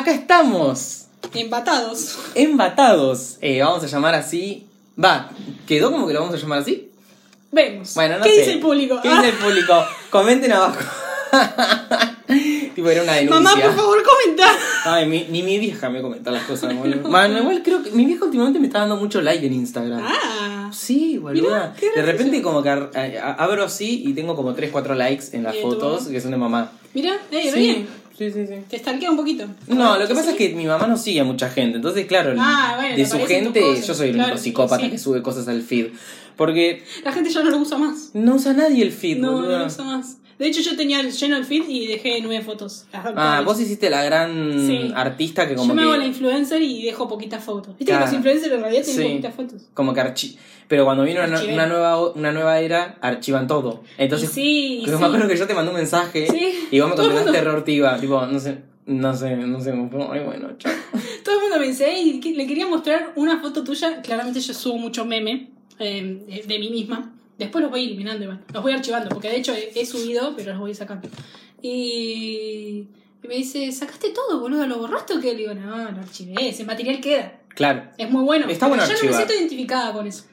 Acá estamos, Embatados. embatados. Eh, vamos a llamar así. Va, ¿quedó como que lo vamos a llamar así? Vemos. Bueno, no ¿Qué sé. dice el público? ¿Qué Ah, dice el público? Comenten abajo. tipo, era una denuncia. Mamá, por favor, comenta. Ay, mi- ni mi vieja me comenta las cosas, boludo. Bueno, igual creo que mi vieja últimamente me está dando mucho like en Instagram. Ah. Sí, boluda. Mirá, de repente como que a- abro así y tengo como 3, 4 likes en las ¿Y de tu fotos que son de mamá. Mira, eh, Sí, bien. sí, sí, sí. Te stalkea un poquito. No, lo que pasa es que mi mamá no sigue a mucha gente, entonces claro, Ah, bueno, de su gente yo soy el claro, único psicópata sí. que sube cosas al feed. Porque La gente ya no lo usa más. no usa nadie el feed, No, no lo usa más. De hecho, yo tenía lleno el feed y dejé nueve fotos. Las Ah, vos hiciste la gran Sí. artista que como Yo me que hago la influencer y dejo poquitas fotos. Viste Claro. que los influencers en realidad tienen Sí. poquitas fotos. como que archi pero cuando vino una, nueva una nueva era archivan todo. Entonces Y sí, y Pero sí. me acuerdo que yo te mandé un mensaje y vos me contestaste mundo- reortiva, tipo, no sé, no sé, no sé, ay, bueno, chao. Todo el mundo me dice, "Ey, que- le quería mostrar una foto tuya. Claramente yo subo mucho meme eh, de mí misma. Después los voy eliminando igual. Los voy archivando, porque de hecho he, he subido, pero los voy sacando. Y, y me dice, ¿sacaste todo, boludo? ¿Lo borraste o qué? Le digo, no, lo archivé. Ese material queda. Claro. Es muy bueno. Está bueno yo no me archivar. siento identificada con eso.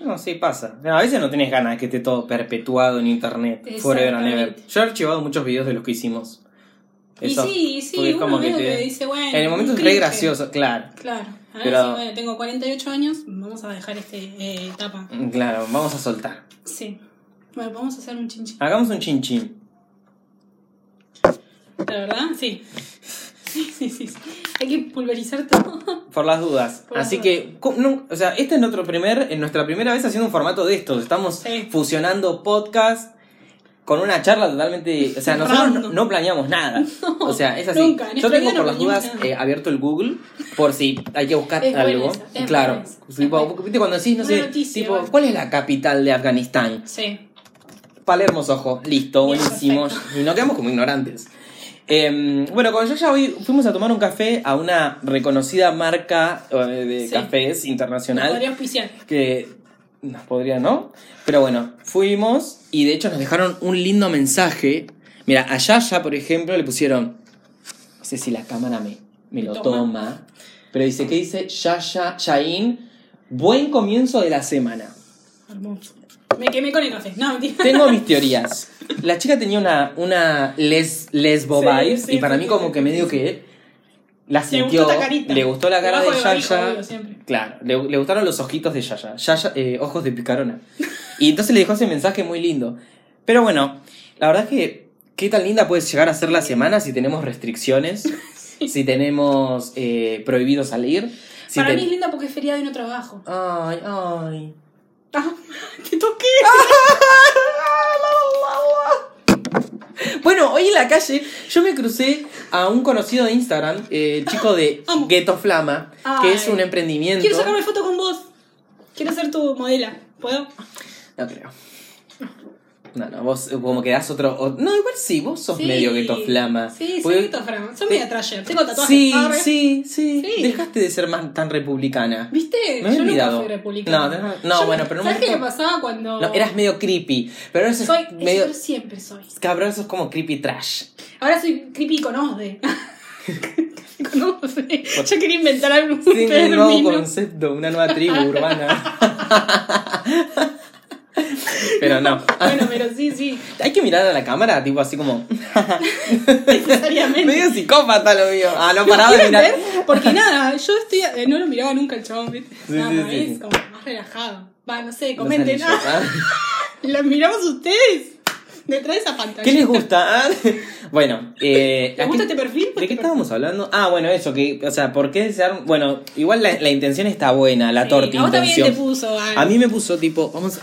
No, sí, pasa. A veces no tenés ganas de que esté todo perpetuado en internet. Forever and ever. Yo he archivado muchos videos de los que hicimos. Eso, y sí, y sí, uno como que te- que dice, bueno. En el momento es re gracioso, claro. Claro. A ver Pero- si, bueno, tengo 48 años, vamos a dejar esta etapa. Claro, vamos a soltar. Sí. Bueno, vamos a hacer un chinchín. Hagamos un chin chin. ¿La verdad? Sí. Sí, sí, sí. sí. Hay que pulverizar todo. Por las dudas. Por Así que, no, o sea, este es nuestro primer, en nuestra primera vez haciendo un formato de estos. Estamos Sí. fusionando podcast con una charla totalmente. O sea, nosotros no, planeamos nada. o sea, es así. nunca. Yo tengo por las dudas eh, abierto el Google por si hay que buscar Es algo. esa, claro. Tipo, buena. ¿viste cuando decís, no sé, noticia, tipo. ¿cuál es la capital de Afganistán? Sí. Palermo Sojo, listo, buenísimo. Y nos quedamos como ignorantes. Eh, bueno, con ya hoy fuimos a tomar un café a una reconocida marca eh, de Sí. cafés internacional podría auspiciar. que nos podría, ¿no? Pero bueno, fuimos y de hecho nos dejaron un lindo mensaje. Mira, a Yaya, por ejemplo, le pusieron, no sé si la cámara me, me lo Toma. toma, pero dice, ¿qué dice? Yaya, Yain, buen comienzo de la semana. Hermoso. Me quemé con el café. No, mentira. Tengo mis teorías. La chica tenía una, una les, lesbo Sí, vibe sí, y para sí, mí como que medio que la Le sintió, gustó esta carita. le gustó la cara de Yaya. Claro, le, le gustaron los ojitos de Yaya. Yaya eh, ojos de picarona. Y entonces le dejó ese mensaje muy lindo. Pero bueno, la verdad es que qué tan linda puede llegar a ser la semana si tenemos restricciones, si tenemos eh, prohibido salir. Si Para mí es linda porque es feriado y no trabajo. Ay, ay. Ah, te toqué. Bueno, hoy en la calle yo me crucé a un conocido de Instagram, eh, el chico de Amo. Ghetto Flama, que es un emprendimiento. Quiero sacarme foto con vos. Quiero ser tu modela. ¿Puedo? No creo. No, no, vos como que das otro. o- No, igual sí, vos sos Sí. medio Ghetto Flama. Sí, soy Ghetto Flama. Soy media trasher. Tengo tatuajes. Sí, sí, sí, Sí. Dejaste de ser más tan republicana. ¿Viste? Me Yo olvidado. nunca fui republicana. No, no, Yo bueno, pero no ¿Sabes qué me pasaba cuando.? No, eras medio creepy. Pero ahora sos Soy. medio. Eso siempre soy. Cabrón, sos como creepy trash. Ahora soy creepy con osde. con osde. Yo quería inventar algo. Sí, un nuevo concepto, una nueva tribu urbana. Pero no. Bueno, pero sí, sí. Hay que mirar a la cámara, tipo así como. Necesariamente. medio psicópata lo mío. Ah, no paraba de ¿Quieren mirar. ver? Porque nada, yo estoy, eh, no lo miraba nunca el chabón, ¿viste? Sí, Nada sí, más, sí, es sí. como más relajado. Va, no sé, comenten. anillos, Ah. ¿Lo miramos ustedes? Detrás de esa pantalla. ¿Qué les gusta? ah? bueno, eh. ¿Les ¿a gusta este perfil? ¿De qué estábamos hablando? Ah, bueno, eso, que, o sea, ¿por qué desear? Bueno, igual la, la intención está buena, la Sí, torta a vos también intención. te puso, Van. A mí me puso tipo, vamos,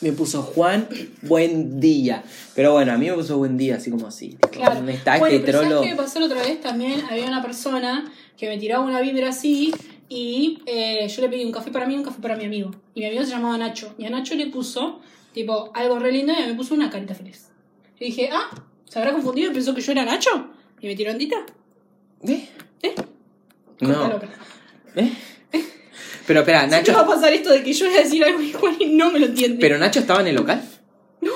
me puso Juan, buen día. Pero bueno, a mí me puso buen día, así como así. tipo, Claro. ¿Dónde está bueno, este trolo? ¿sabes qué pasó la otra vez? También había una persona que me tiraba una vibra así y eh, yo le pedí un café para mí y un café para mi amigo. Y mi amigo se llamaba Nacho. Y a Nacho le puso, tipo, algo re lindo y me puso una carita feliz. Y dije, ah, ¿se habrá confundido y pensó que yo era Nacho? Y me tiró ondita. ¿Eh? ¿Eh? No. ¿Eh? Pero espera, Nacho. va a pasar esto de que yo voy a decir algo igual y no me lo entiende. ¿Pero Nacho estaba en el local? No.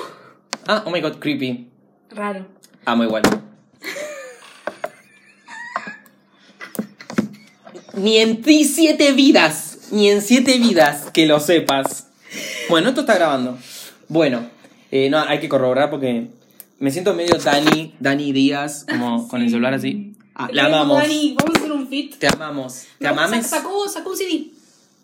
Ah, oh my god, creepy. Raro. Amo igual. Ni en ti siete vidas. Ni en siete vidas que lo sepas. Bueno, esto está grabando. Bueno, eh, no, hay que corroborar porque me siento medio Dani, Dani Díaz, como con el celular así. Ah, Te la amamos. Dani, vamos a hacer un fit. Te amamos. ¿Te No, amames? Sacó, sacó un CD.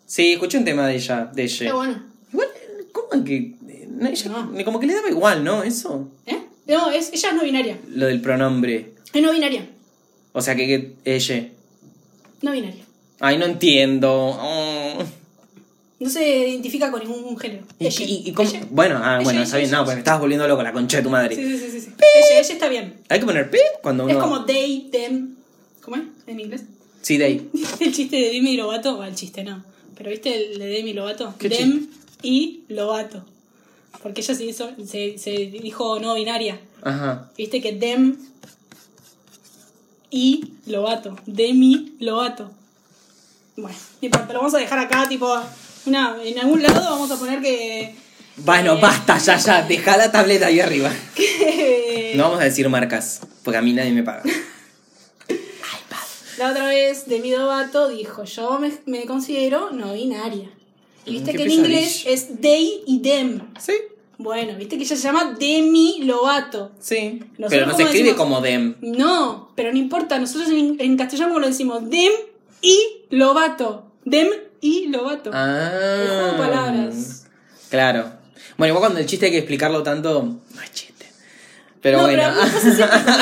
Sí, escuché un tema de ella, de Qué ella. bueno. Igual, ¿cómo que? no, ella No. como que le daba igual, ¿no? Eso. ¿Eh? No, es, ella es no binaria. Lo del pronombre. Es no binaria. O sea que, que ella. No binaria. Ay, no entiendo. Oh. No se identifica con ningún género. ¿Y, Ella. y- y cómo? Ella. Bueno, ah, Ella, bueno, está bien. No, pues me estabas volviendo loco, la concha de tu madre. Sí, sí, sí, sí. sí. Ella, ella está bien. Hay que poner P cuando uno. Es como they, them. ¿Cómo es en inglés? Sí, day. El chiste de Demi Lovato, o el chiste no. Pero ¿viste el de Demi Lovato? ¿Qué Dem y Lovato. Porque ella se hizo, se, se dijo no binaria. Ajá. Viste que Dem y Lovato. Demi Lovato. Bueno, lo vamos a dejar acá, tipo, una, en algún lado vamos a poner que. Bueno, Eh. basta, ya, ya. Deja la tableta ahí arriba. que No vamos a decir marcas, porque a mí nadie me paga. La otra vez Demi Lovato dijo, yo me, me considero no binaria. Y viste Mm, que en inglés es they y them. Sí, Bueno, viste que ella se llama Demi Lovato. sí. Nosotros Pero no se escribe decimos- como dem. No, pero no importa. Nosotros en, en castellano lo decimos Dem y Lovato. Dem y Lovato. Ah. Juego de palabras. Claro. Bueno, igual cuando el chiste hay que explicarlo tanto, es chiste. Pero no, bueno.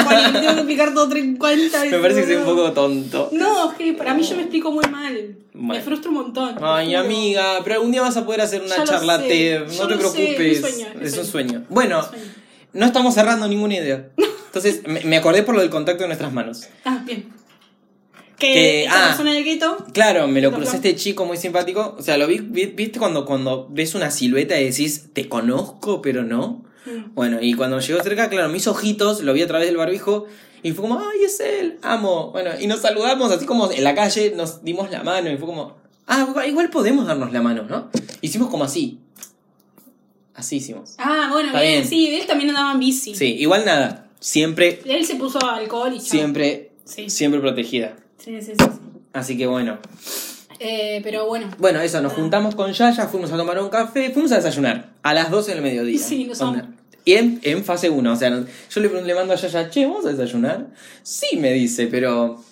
pero me tengo que explicar todo 40 veces. me parece que soy un poco tonto. No, es que para mí yo me explico muy mal. Bueno. Me frustro un montón. Ay, amiga, pero algún día vas a poder hacer una charla sé, TED, no te sé, preocupes. es mi sueño, es es un sueño. Bueno, Sueño. no estamos cerrando ninguna idea. Entonces, me, acordé por lo del contacto de nuestras manos. Ah, bien. Que, Que- esta ah. persona del gueto. Claro, me lo crucé este chico muy simpático. O sea, lo vi, vi- viste cuando, cuando ves una silueta y decís, te conozco, pero no. Mm. Bueno, y cuando llegó cerca, claro, mis ojitos, lo vi a través del barbijo y fue como, ay, es él, amo. Bueno, y nos saludamos así como en la calle, nos dimos la mano y fue como, ah, igual podemos darnos la mano, ¿no? Hicimos como así. Así hicimos. Ah, bueno, bien. bien. Sí, él también andaba en bici. Sí, igual nada, siempre, Él se puso alcohol y chao. siempre, Sí. siempre protegida. Sí, sí, sí. sí. Así que bueno. Eh, pero bueno. Bueno, eso, nos juntamos con Yaya, fuimos a tomar un café, fuimos a desayunar a las 12 del mediodía. Sí, nos. Y en, en fase 1, o sea, yo le, le mando a Yaya, che, ¿vamos a desayunar? Sí, me dice, pero...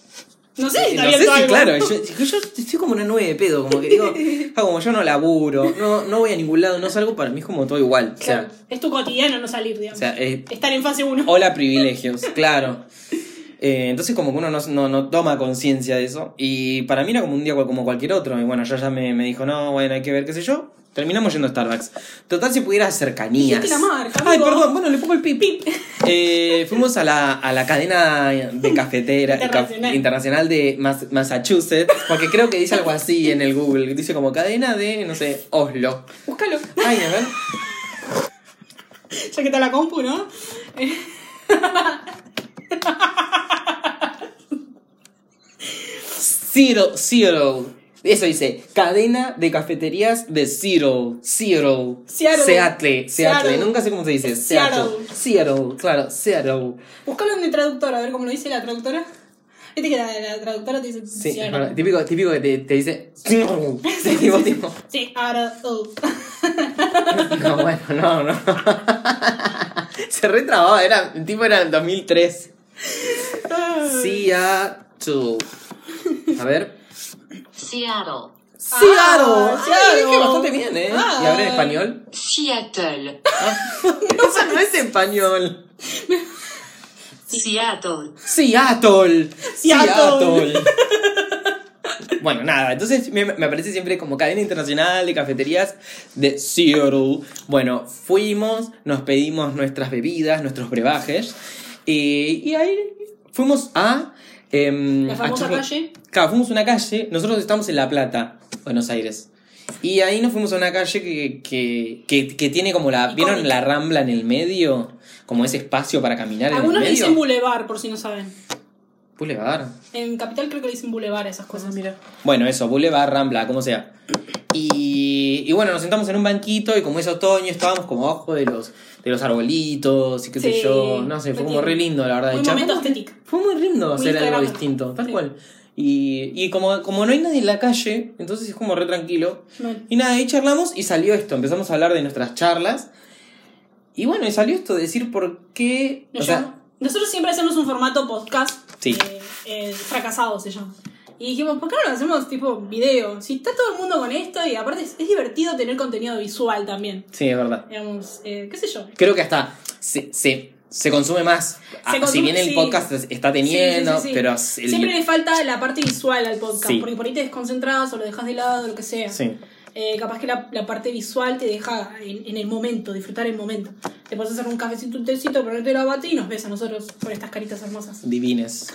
No sé si no sé si, algo. claro, yo, yo estoy como una nube de pedo, como que digo, como yo no laburo, no, no voy a ningún lado, no salgo, para mí es como todo igual. O sea, es tu cotidiano no salir, digamos. o sea eh, Estar en fase 1. Hola privilegios, claro. Eh, entonces como que uno no, no, no toma conciencia de eso. Y para mí era como un día como cualquier otro. Y bueno, ya ya me, me dijo, no, bueno, hay que ver qué sé yo. Terminamos yendo a Starbucks. Total, si pudiera cercanías. Dijiste la marca, Ay, amigo. perdón, bueno, le pongo el pip. Eh, fuimos a la, a la cadena de cafetera Internacional. de Mas- Massachusetts. Porque creo que dice algo así en el Google. Dice como cadena de, no sé, Oslo. Búscalo. Ay, a ver. Ya que está la compu, ¿no? Eh, Zero, Zero. Eso dice, cadena de cafeterías de Zero. Zero. Seattle. Seattle. Seattle. Seattle. Nunca sé cómo se dice. Seattle. Seattle, claro, Seattle. Búscalo en el traductor, a ver cómo lo dice la traductora. Viste que la, la traductora te dice. Sí, Seattle. bueno, típico, típico que te, te dice. Sí, tipo. Sí, ahora. oh. No, bueno, no, no. Se retrababa, era, el tipo era en 2003. Seattle. A ver. Seattle, Seattle. Ay, Seattle. dije bastante bien, ¿eh? Ah. ¿Y ahora en español? Seattle, Eso no es español. Seattle, Seattle. Seattle. bueno, nada, entonces me, me aparece siempre como cadena internacional de cafeterías de Seattle. Bueno, fuimos, nos pedimos nuestras bebidas, nuestros brebajes. Y, y ahí fuimos a. em, La a famosa calle. Claro, fuimos a una calle. Nosotros estamos en La Plata, Buenos Aires. Y ahí nos fuimos a una calle que, que, que, que tiene como la. ¿Vieron la rambla en el medio? Como ese espacio para caminar en Algunos el le medio. dicen boulevard, por si no saben. Boulevard. En Capital creo que le dicen boulevard a esas cosas. Bueno, eso, Boulevard, Rambla, como sea. Y, y bueno, nos sentamos en un banquito y como es otoño estábamos como abajo de los, de los arbolitos y qué sé yo. No sé, fue como re lindo, la verdad. Un momento estético. Fue muy lindo hacer algo distinto, tal Sí. cual. Y, y como, como no hay nadie en la calle, entonces es como re tranquilo. Y nada, ahí charlamos y salió esto. Empezamos a hablar de nuestras charlas. Y bueno, y salió esto de decir por qué. Nos o sea, Nosotros siempre hacemos un formato podcast. Sí. eh, eh, fracasado se llama. Y dijimos, ¿por qué no lo hacemos tipo video? Si está todo el mundo con esto y aparte es, es divertido tener contenido visual también. sí, es verdad. Digamos, eh, qué sé yo. Creo que hasta se, se, se consume más. Ah, si consume- bien el sí. podcast es- está teniendo, Sí, sí, pero el- Siempre le falta la parte visual al podcast, porque por ahí te desconcentras o lo dejas de lado, lo que sea. Sí. Eh, capaz que la, la parte visual te deja en, en el momento, disfrutar el momento. Te puedes hacer un cafecito, un tecito, ponerte la bata y nos ves a nosotros por estas caritas hermosas. Divines.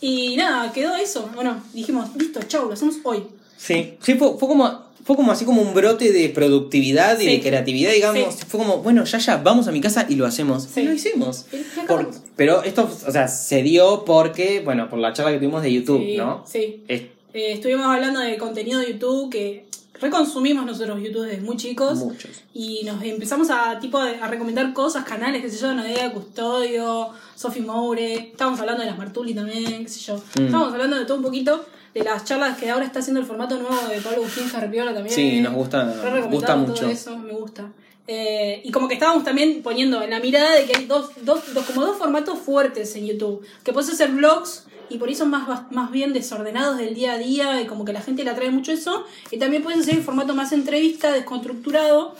Y nada, quedó eso. Bueno, dijimos, listo, chau, lo hacemos hoy. Sí, sí fue, fue como fue como así como un brote de productividad y Sí. de creatividad, digamos. Sí. Fue como, bueno, ya ya, vamos a mi casa y lo hacemos. Sí. Y lo hicimos. Por- pero esto, o sea, se dio porque, bueno, por la charla que tuvimos de YouTube, ¿no? Sí. Es Eh, estuvimos hablando de contenido de YouTube que reconsumimos nosotros YouTube desde muy chicos. muchos. Y nos empezamos a tipo a recomendar cosas, canales, qué sé yo, Nadia Custodio, Sophie Moure, estábamos hablando de las Martuli también, qué sé yo. Mm. Estábamos hablando de todo un poquito, de las charlas que ahora está haciendo el formato nuevo de Pablo Agustín Carpiola también. Sí, nos gusta- nos gusta todo mucho. eso, me gusta. Eh, y como que estábamos también poniendo en la mirada de que hay dos, dos, dos- como dos formatos fuertes en YouTube. Que puedes hacer vlogs y por eso más, más bien desordenados del día a día y como que la gente le atrae mucho eso. Y también puedes hacer el formato más entrevista, desconstructurado,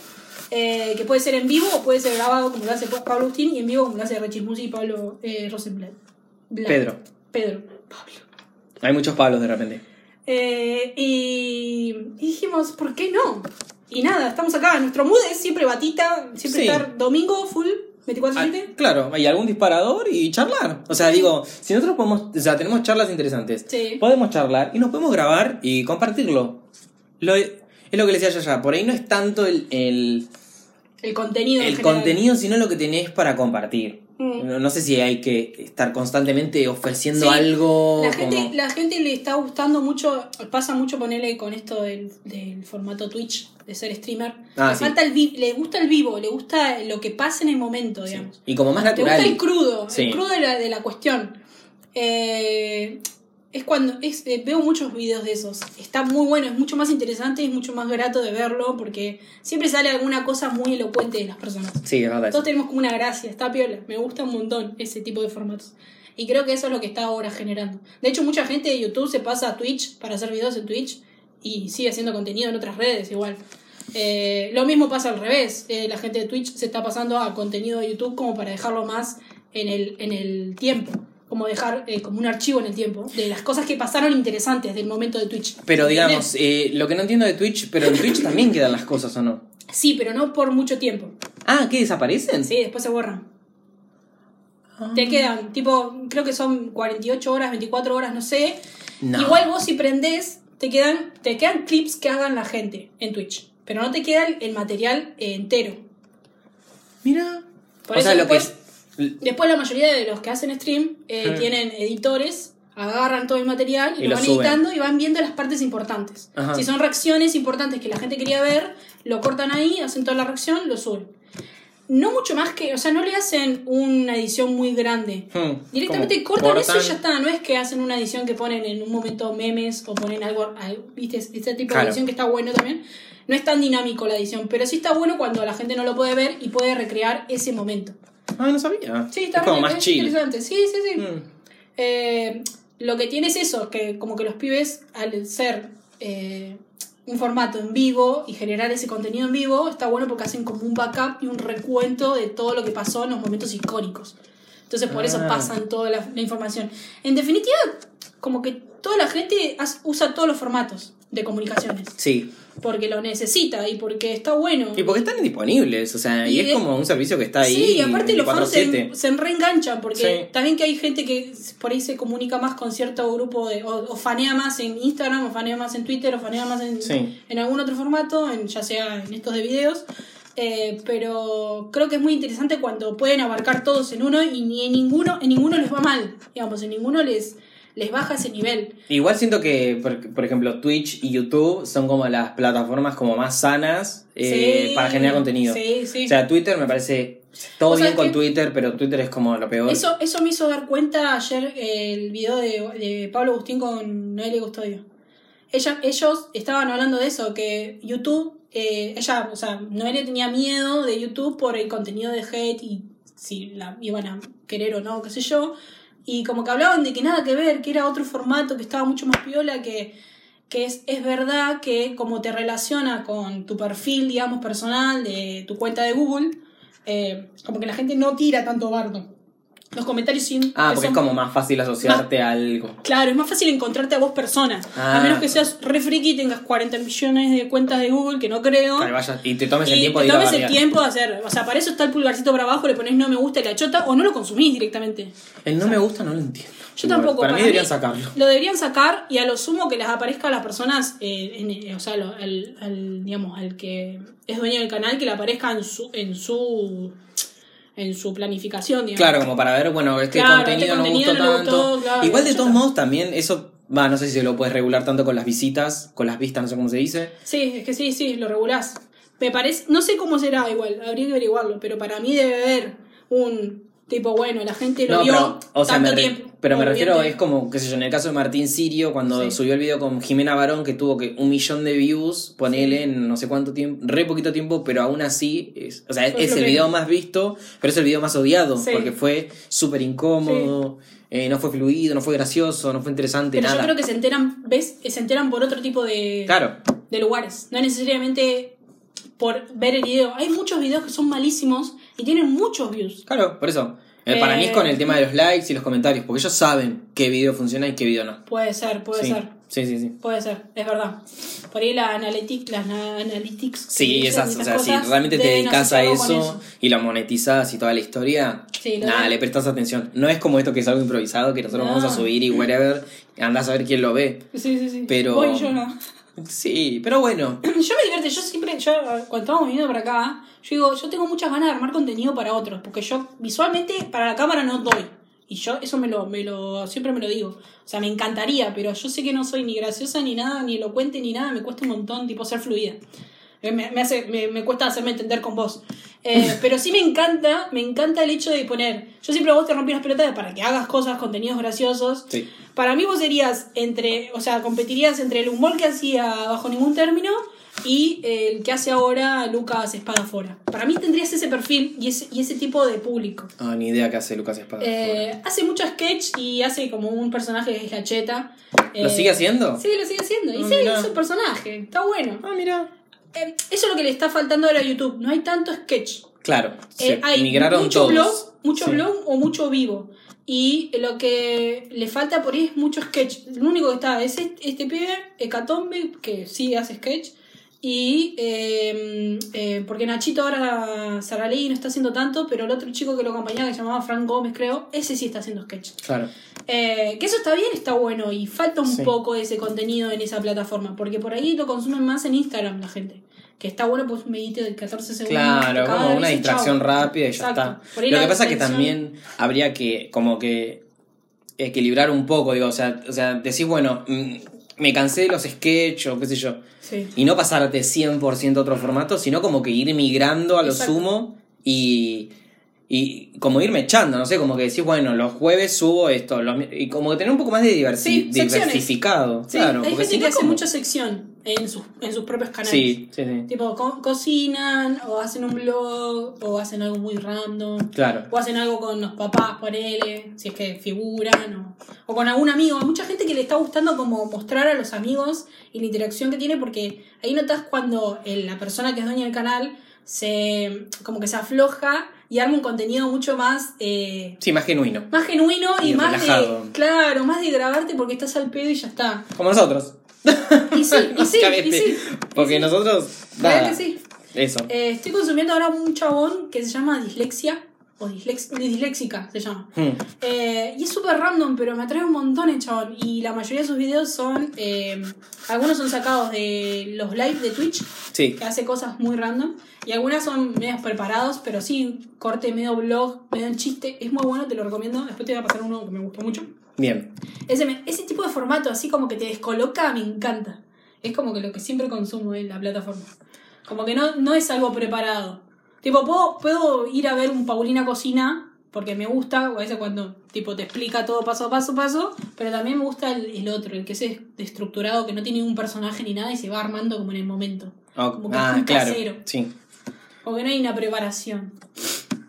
eh, que puede ser en vivo o puede ser grabado como lo hace Pablo Agustín y en vivo como lo hace Richie Musi y Pablo eh, Rosenblatt. Blatt. Pedro. Pedro. Pablo. Hay muchos palos de repente. Eh, y, y dijimos, ¿por qué no? Y nada, estamos acá. Nuestro mood es siempre batita, siempre Sí. estar domingo full, 24-7. claro, hay algún disparador y charlar. O sea, digo, si nosotros podemos, o sea, tenemos charlas interesantes, Sí. podemos charlar y nos podemos grabar y compartirlo. Lo, es lo que le decía yo ya, por ahí no es tanto el, el, El contenido. en el contenido, sino lo que tenés para compartir. Mm. No, no sé si hay que estar constantemente ofreciendo Sí, algo. La gente, como- la gente le está gustando mucho, pasa mucho ponerle con esto del, del formato Twitch, de ser streamer. Ah, le, sí. falta el vi- le gusta el vivo, le gusta lo que pasa en el momento, Sí. digamos. Y como más Le natural. gusta el crudo, el crudo de la, de la cuestión. Eh, es cuando es, eh, veo muchos videos de esos. Está muy bueno, es mucho más interesante, es mucho más grato de verlo porque siempre sale alguna cosa muy elocuente de las personas. Sí, es verdad. Todos tenemos como una gracia, está piola. Me gusta un montón ese tipo de formatos. Y creo que eso es lo que está ahora generando. De hecho, mucha gente de YouTube se pasa a Twitch para hacer videos en Twitch y sigue haciendo contenido en otras redes igual. Eh, lo mismo pasa al revés. Eh, la gente de Twitch se está pasando a contenido de YouTube como para dejarlo más en el, en el tiempo. Como dejar eh, como un archivo en el tiempo de las cosas que pasaron interesantes del momento de Twitch. Pero digamos, eh, lo que no entiendo de Twitch, pero en Twitch también quedan las cosas, ¿o no? Sí, pero no por mucho tiempo. Ah, ¿qué desaparecen? Sí, después se borran. Ah. Te quedan, tipo, creo que son 48 horas, 24 horas, no sé. No. Igual vos si prendés, te quedan, te quedan clips que hagan la gente en Twitch. Pero no te queda el, el material eh, entero. Mira. Por o eso sea, lo que después- es. Después la mayoría de los que hacen stream eh, tienen editores, agarran todo el material y, Y lo van suben. editando y van viendo las partes importantes. Ajá. Si son reacciones importantes que la gente quería ver, lo cortan ahí, hacen toda la reacción, lo suben. No mucho más que, o sea, no le hacen una edición muy grande. Hmm, Directamente cortan, eso y ya está. No es que hacen una edición que ponen en un momento memes o ponen algo, al- ¿viste? Este tipo Claro. de edición que está bueno también. No es tan dinámico la edición, pero sí está bueno cuando la gente no lo puede ver y puede recrear ese momento. Ah, no sabía. Sí, está es como más es chill. interesante. Sí, sí, sí. Hmm. Eh, lo que tiene es eso, que como que los pibes, al ser eh, un formato en vivo y generar ese contenido en vivo, está bueno porque hacen como un backup y un recuento de todo lo que pasó en los momentos icónicos. Entonces por eso Ah. pasan toda la, la información. En definitiva, como que toda la gente usa todos los formatos de comunicaciones. Sí. Porque lo necesita y porque está bueno. Y porque están disponibles, o sea, y, Y es como un servicio que está ahí. Sí, y aparte los fans 24/7. se, se reenganchan porque Sí. también que hay gente que por ahí se comunica más con cierto grupo de, o, o fanea más en Instagram, o fanea más en Twitter, o fanea más en, Sí. en algún otro formato, en, ya sea en estos de videos. Eh, pero creo que es muy interesante cuando pueden abarcar todos en uno y ni en ninguno, en ninguno les va mal, digamos, en ninguno les, les baja ese nivel. Igual siento que, por, por ejemplo, Twitch y YouTube son como las plataformas como más sanas eh, Sí, para generar contenido. Sí, sí. O sea, Twitter me parece Todo ¿Vos bien con? Twitter, pero Twitter es como lo peor. Eso, eso me hizo dar cuenta ayer eh, el video de, de Pablo Agustín con Noelia Custodio. Ella, ellos estaban hablando de eso, que YouTube, eh, ella, o sea, Noelia tenía miedo de YouTube por el contenido de hate y si la iban a querer o no, qué sé yo. Y como que hablaban de que nada que ver, que era otro formato, que estaba mucho más piola, que, que es, es verdad que como te relaciona con tu perfil, digamos, personal de tu cuenta de Google, eh, como que la gente no tira tanto bardo. Los comentarios sin... ah, que porque es como más fácil asociarte a algo. Claro, es más fácil encontrarte a vos persona. Ah. A menos que seas re friki y tengas 40 millones de cuentas de Google, que no creo. Claro, vaya- y te tomes el tiempo te de a tomes el tiempo de hacer. O sea, para eso está el pulgarcito para abajo, le pones no me gusta y la chota, o no lo consumís directamente. El no me gusta no lo entiendo. Yo tampoco. Para, mí deberían sacarlo. Lo deberían sacar y a lo sumo que les aparezca a las personas, eh, en- eh, o sea, al, digamos, al que es dueño del canal, que le aparezca en su, en su, en su planificación, digamos. Claro, como para ver, bueno, este Claro, contenido este no contenido gustó no tanto. gustó, claro, Igual de todos modos también eso, va, no sé si se lo puedes regular tanto con las visitas, con las vistas, no sé cómo se dice. Sí, es que sí, sí, lo regulás. Me parece, no sé cómo será igual, habría que averiguarlo, pero para mí debe haber un tipo, bueno, la gente lo No, vio pero, o sea, tanto me tiempo. pero me refiero, es como, qué sé yo, en el caso de Martín Sirio, cuando Sí. subió el video con Jimena Barón, que tuvo que un millón de views, ponele en no sé cuánto tiempo, re poquito tiempo, pero aún así, es, o sea, es, el video más visto, pero es el video más odiado, Sí. porque fue súper incómodo, eh, no fue fluido, no fue gracioso, no fue interesante, Pero nada. yo creo que se enteran, ¿ves? Se enteran por otro tipo de, Claro, de lugares. No necesariamente por ver el video. Hay muchos videos que son malísimos y tienen muchos views. claro, por eso. Eh, Para mí es Eh, con el tema de los likes y los comentarios, porque ellos saben qué video funciona y qué video no. Puede ser, puede sí. ser. sí, sí, sí. Puede ser, es verdad. Por ahí la analytics, las na- analytics. Sí, dicen esas, o esas sea, si realmente te dedicas a con eso, y lo monetizas y toda la historia, Sí, nada, le prestas atención. No es como esto que es algo improvisado, que nosotros No. vamos a subir y whatever, andás a ver quién lo ve. Sí, sí, sí. Pero- Voy yo no. Sí, pero bueno, Yo me divierto, yo siempre, yo cuando estábamos viniendo para acá, yo digo, yo tengo muchas ganas de armar contenido para otros, porque yo visualmente para la cámara no doy. Y yo eso me lo, me lo, siempre me lo digo. O sea, me encantaría, pero yo sé que no soy ni graciosa ni nada, ni elocuente ni nada, me cuesta un montón, tipo, ser fluida. Eh, Me, me hace, me, me cuesta hacerme entender con vos. Eh, pero sí me encanta, me encanta el hecho de poner. Yo siempre vos te rompí las pelotas para que hagas cosas, contenidos graciosos. sí. Para mí vos serías entre, o sea, competirías entre el humor que hacía bajo ningún término y el que hace ahora Lucas Espadafora. Para mí tendrías ese perfil y ese, y ese tipo de público. Ah, ni idea qué hace Lucas Espada. Eh, hace mucho sketch y hace como un personaje que es la cheta. ¿Lo Eh, sigue haciendo? Sí, lo sigue haciendo. Y Ah, sí, mirá. es un personaje. Está bueno. Ah, mira. Eh, eso es lo que le está faltando ahora a YouTube. No hay tanto sketch. Claro, Eh, hay migraron mucho todos. blog, mucho Sí. blog o mucho vivo. Y lo que le falta por ahí es mucho sketch. Lo único que está es este, este pibe, Hecatombe, que sí hace sketch. Y eh, eh, porque Nachito ahora Saralegui no está haciendo tanto, pero el otro chico que lo acompañaba, que se llamaba Frank Gómez, creo, ese sí está haciendo sketch. Claro. Eh, que eso está bien, está bueno. Y falta un Sí. poco ese contenido en esa plataforma. Porque por ahí lo consumen más en Instagram la gente. Que está bueno, pues un medite de 14 segundos. Claro, como una distracción chau. rápida y ya Exacto. está. Por ahí Lo que pasa es que también habría que, como que, equilibrar un poco, digo, o sea, o sea decís, bueno, mm, me cansé de los sketches o qué sé yo. Sí. Y no pasarte 100% a otro formato, sino como que ir migrando a lo Exacto. sumo y, y como irme echando, no sé, como que decís, bueno, los jueves subo esto, los y como que tener un poco más de diversi- Sí, secciones. diversificado. Sí, claro, hay porque gente si que hace como- mucha sección en sus, en sus propios canales. Sí, sí, sí. Tipo, co- cocinan, o hacen un blog, o hacen algo muy random. Claro. O hacen algo con los papás, ponele, si es que figuran, o, o con algún amigo. Hay mucha gente que le está gustando como mostrar a los amigos y la interacción que tiene, porque ahí notas cuando el- la persona que es dueña del canal se como que se afloja y arma un contenido mucho más eh, Sí, más genuino. más genuino y, Y más relajado. de claro más de grabarte porque estás al pedo y ya está Como nosotros. Y sí y sí y sí Porque y sí. nosotros. ¿Verdad Nada. que sí? Eso. Eh, estoy consumiendo ahora un chabón que se llama Dislexia o dislex- disléxica se llama Hmm. eh, y es súper random, pero me atrae un montón el chabón. Y la mayoría de sus videos son. eh, algunos son sacados de los live de Twitch, Sí. que hace cosas muy random. Y algunas son medios preparados, pero sí, corte medio blog, medio chiste. Es muy bueno, te lo recomiendo. Después te voy a pasar uno que me gustó mucho. Bien. Ese, tipo de formato, así como que te descoloca, me encanta. Es como que lo que siempre consumo en la plataforma. Como que no, no es algo preparado. Tipo, puedo, puedo ir a ver un Paulina Cocina, porque me gusta, o a veces cuando tipo te explica todo paso a paso, paso, pero también me gusta el, el otro, el que es estructurado, que no tiene ningún personaje ni nada y se va armando como en el momento. Oh, Como que ah, es muy claro. casero. Sí. O que no hay una preparación.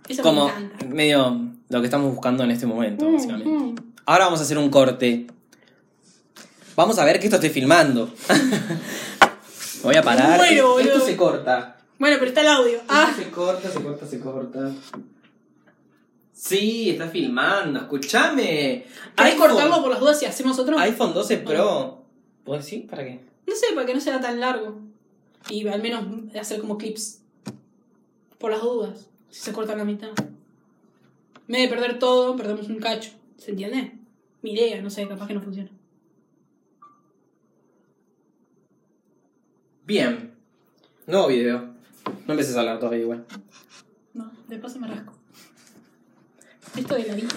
Eso Como me encanta. medio lo que estamos buscando en este momento, Mm, básicamente. mm. Ahora vamos a hacer un corte. Vamos a ver que esto esté filmando. Voy a parar. Me muero, esto boludo. se corta. Bueno, pero está el audio. Ah, Esto se corta, se corta, se corta. Sí, está filmando, escúchame. ¿querés iPhone- cortarlo por las dudas si hacemos otro? iPhone 12 Pro. ¿Puedo decir? ¿Para qué? No sé, para que no sea tan largo. Y al menos hacer como clips. Por las dudas. Si se corta la mitad. En vez de perder todo, perdemos un cacho. ¿Se entiende? Mi idea, no sé, capaz que no funciona. Bien. Nuevo video. No empieces a hablar todavía igual. No, de paso me rasco. Esto de la vista.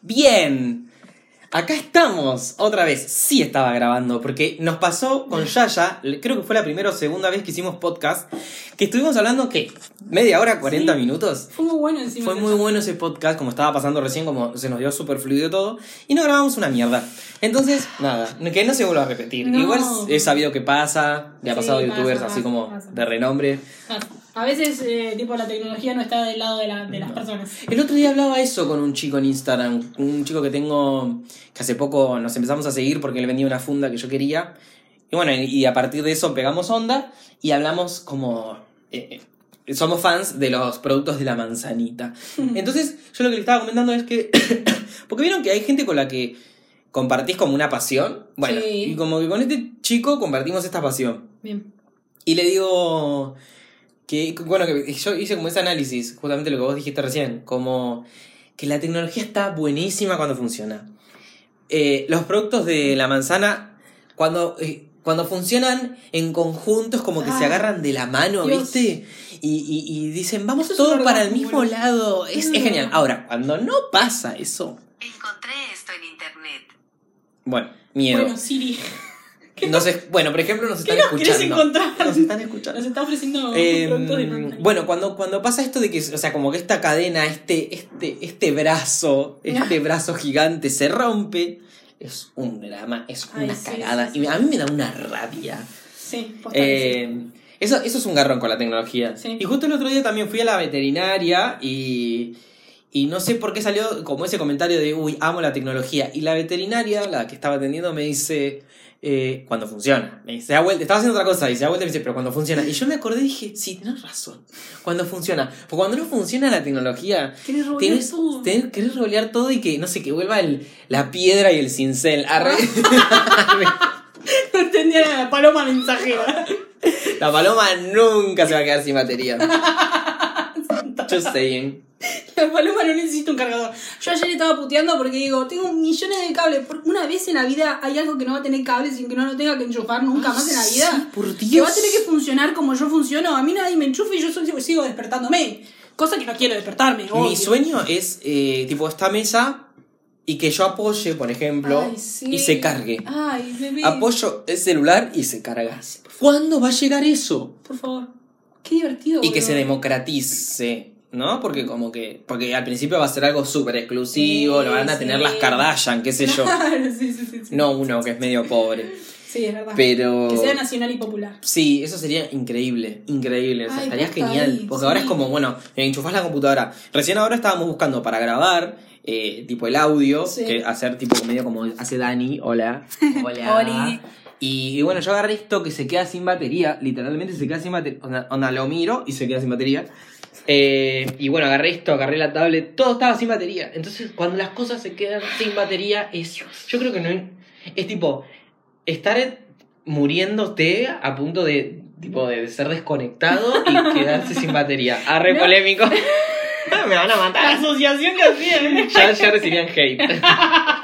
Bien. Acá estamos. Otra vez. Sí estaba grabando. Porque nos pasó con Yaya. Creo que fue la primera o segunda vez que hicimos podcast. Que estuvimos hablando, ¿qué? ¿Media hora? ¿40 Sí. minutos? Fue muy bueno encima. Fue muy bueno ese podcast, como estaba pasando recién, como se nos dio súper fluido todo, y no grabamos una mierda. Entonces, nada, que no se vuelva a repetir. No. Igual he sabido que pasa, le ha Sí, pasado a pasa, youtubers pasa, así como pasa. de renombre. A veces, eh, tipo, la tecnología no está del lado de, la- de las personas. El otro día hablaba eso con un chico en Instagram, un chico que tengo, que hace poco nos empezamos a seguir porque le vendía una funda que yo quería. Y bueno, y a partir de eso pegamos onda y hablamos como... eh, eh, somos fans de los productos de la manzanita. Entonces, yo lo que le estaba comentando es que... porque vieron que hay gente con la que compartís como una pasión. Bueno, Sí. y como que con este chico compartimos esta pasión. Bien. Y le digo que, bueno, que yo hice como ese análisis, justamente lo que vos dijiste recién, como que la tecnología está buenísima cuando funciona. Eh, los productos de la manzana, cuando, eh, cuando funcionan en conjunto, es como que se Ah, agarran de la mano, Dios. ¿viste? Y, y- y dicen, vamos Eso todos para el mismo lado. Es, es Mm. genial. Ahora, cuando no pasa eso, Encontré esto en internet. bueno, miedo. Bueno, Siri. Entonces, bueno, por ejemplo, nos ¿Qué están nos escuchando. encontrar? Nos están escuchando. Nos está ofreciendo Eh, de bueno, cuando, cuando pasa esto de que, o sea, como que esta cadena, este, este, este brazo, este brazo gigante se rompe, es un drama, es Ay, una sí, cagada. sí, sí. Y a mí me da una rabia. Sí, Eh, eso, eso es un garrón con la tecnología. Y justo el otro día también fui a la veterinaria y, y no sé por qué salió como ese comentario de, uy, amo la tecnología. Y la veterinaria, la que estaba atendiendo, me dice, eh, cuando funciona. Me dice, "Se da vuelta, estaba haciendo otra cosa y se da vuelta y me dice, pero cuando funciona. Y yo me acordé y dije, sí, tenés razón. Cuando funciona. Porque cuando no funciona la tecnología. Querés robar Tienes, todo. tenés- querés rolear todo y que, no sé, que vuelva el, la piedra y el cincel. Arre. No entendía la paloma mensajera. la paloma nunca se va a quedar sin batería. Just saying. La paloma no necesita un cargador. Yo ayer estaba puteando porque digo, tengo millones de cables. Una vez en la vida hay algo que no va a tener cables sin que no lo tenga que enchufar nunca más en la vida. Sí, por Que Dios. va a tener que funcionar como yo funciono. A mí nadie me enchufa y yo soy- sigo despertándome. Cosa que no quiero despertarme. obvio. Mi sueño es, eh, tipo, esta mesa y que yo apoye, por ejemplo, Ay, sí. y se cargue. Ay, bebé. Apoyo el celular y se carga. ¿Cuándo va a llegar eso? Por favor. Qué divertido. Y que boludo. se democratice, ¿no? Porque como que, porque al principio va a ser algo súper exclusivo, Sí, lo van a tener las Kardashian, qué sé yo. Sí, sí, sí. Sí, No uno que es medio pobre. Sí, es verdad. Pero... Que sea nacional y popular. Sí, eso sería increíble, increíble, o sea, Ay, estaría genial. ahí, Porque ahora es como, bueno, enchufás la computadora. Recién ahora estábamos buscando para grabar, eh, tipo el audio, que hacer tipo medio como hace Dani, hola. Hola. Oli. Y, y bueno, yo agarré esto que se queda sin batería, literalmente se queda sin batería. Onda, onda, lo miro y se queda sin batería. Eh, y bueno, agarré esto, agarré la tablet, todo estaba sin batería. Entonces, cuando las cosas se quedan sin batería, es. Yo creo que no es. Tipo. Estar muriéndote a punto de. Tipo, de ser desconectado y quedarse sin batería. Arre No. polémico. Me van a La matar. asociación que hacían. Ya, ya recibían hate.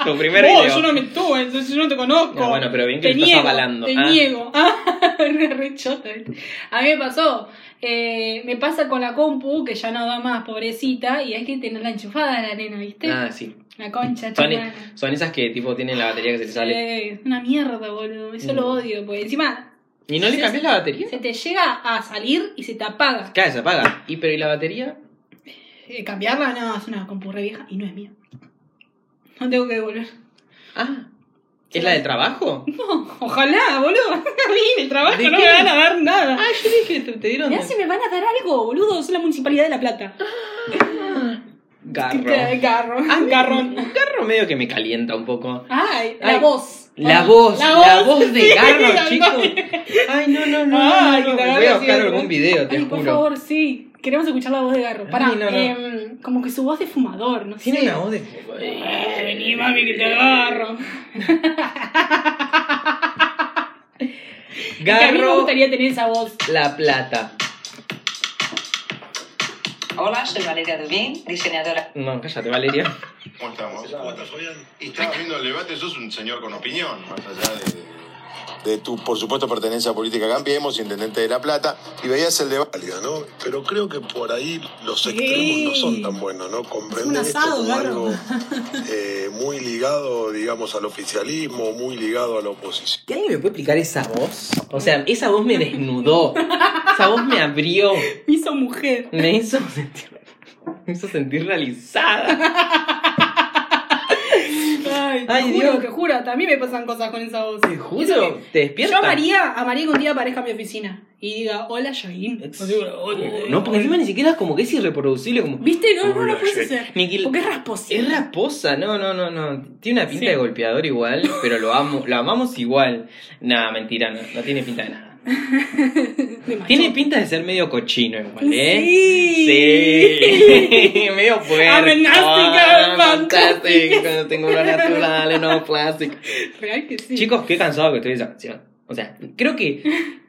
tu primer Vos, video. yo no me tuve, yo no te conozco. No, bueno, pero bien que te lo estás niego, avalando. Te Ah. niego. Re. A mí me pasó. eh, me pasa con la compu, que ya no da más, pobrecita, y hay que tenerla enchufada la nena, ¿viste? Ah, sí. La concha, Son, son esas que tipo tienen la batería que se les sale. Eh, una mierda, boludo. Eso Mm. lo odio, porque encima ¿Y no le cambias la batería? Se te llega a salir y se te apaga. Claro, se apaga. ¿Y pero y la batería? Eh, cambiarla, no, es una compurre vieja y no es mía. No tengo que devolver. Ah. ¿Es la del trabajo? No, ojalá, boludo. A mí el trabajo ¿De no qué? me van a dar nada. Ah, yo dije te, te dieron. Mirá si me van a dar algo, boludo. Es la Municipalidad de La Plata. Garro. Garro. Ah, Garrón. Garro medio que me calienta un poco. Ay, la Ay, voz. La Ah, voz, la voz de Sí, Garro, chicos. Ay, no, no, no. Ay, no, no, Voy a buscar algún video, te Ay, juro. por favor, sí. Queremos escuchar la voz de Garro. Pará, Ay, no, no. em, como que su voz de fumador, no Tiene sé. una voz de. Eh, vení, mami, que te agarro. Que a mí me Garro gustaría tener esa voz. La Plata. Hola, soy Valeria Dubín, diseñadora. No, cállate, Valeria. ¿Cómo estamos? ¿Cómo estás, Fabián? Y estabas viendo el debate, sos un señor con opinión, más allá de, de tu, por supuesto, pertenencia a Política Cambiemos, intendente de La Plata, y veías el debate. ¿no? Pero creo que por ahí los extremos no son tan buenos, ¿no? Comprender un esto asado, como claro. algo eh, muy ligado, digamos, al oficialismo, muy ligado a la oposición. ¿Que alguien me puede explicar esa voz? O sea, esa voz me desnudó. Esa voz me abrió. Me hizo mujer. Me hizo sentir. Me hizo sentir realizada. Ay, juro, Dios. te juro. También me pasan cosas con esa voz. Te juro, te despierta. Yo amaría, amaría que un día aparezca a mi oficina y diga, hola, Yain. No, porque encima ni siquiera es como que es irreproducible. Como... ¿Viste? No, no lo puedes hacer. Que- Porque es rasposita. Es raposa, no, no, no, no. Tiene una pinta Sí. de golpeador igual, pero lo amo, lo amamos igual. Nada, mentira, no, no tiene pinta de nada. Tiene pinta de ser medio cochino igual, ¿eh? Sí. Sí. medio fuerte. Amenástica, fantástica. Cuando tengo lo natural, no plástico. Real que sí. Chicos, qué cansado que estoy de esa canción. O sea, creo que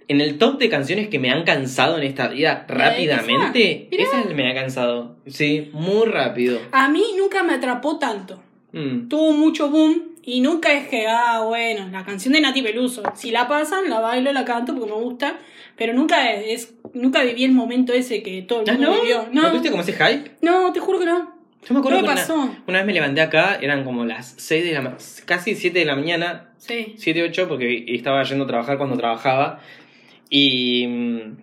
en el top de canciones que me han cansado en esta vida rápidamente, esa me ha cansado. Sí, muy rápido. A mí nunca me atrapó tanto. Mm. Tuvo mucho boom y nunca es que, ah, bueno, la canción de Nati Peluso. Si la pasan, la bailo, la canto porque me gusta. Pero nunca es, nunca viví el momento ese que todo el ¿Ah, mundo no? vivió. ¿No No, tuviste como ese hype? no, te juro que no. Yo me acuerdo No me que pasó. Una, una vez me levanté acá, eran como las 6 de la casi 7 de la mañana, Sí. 7, 8, porque estaba yendo a trabajar cuando trabajaba. Y. mm,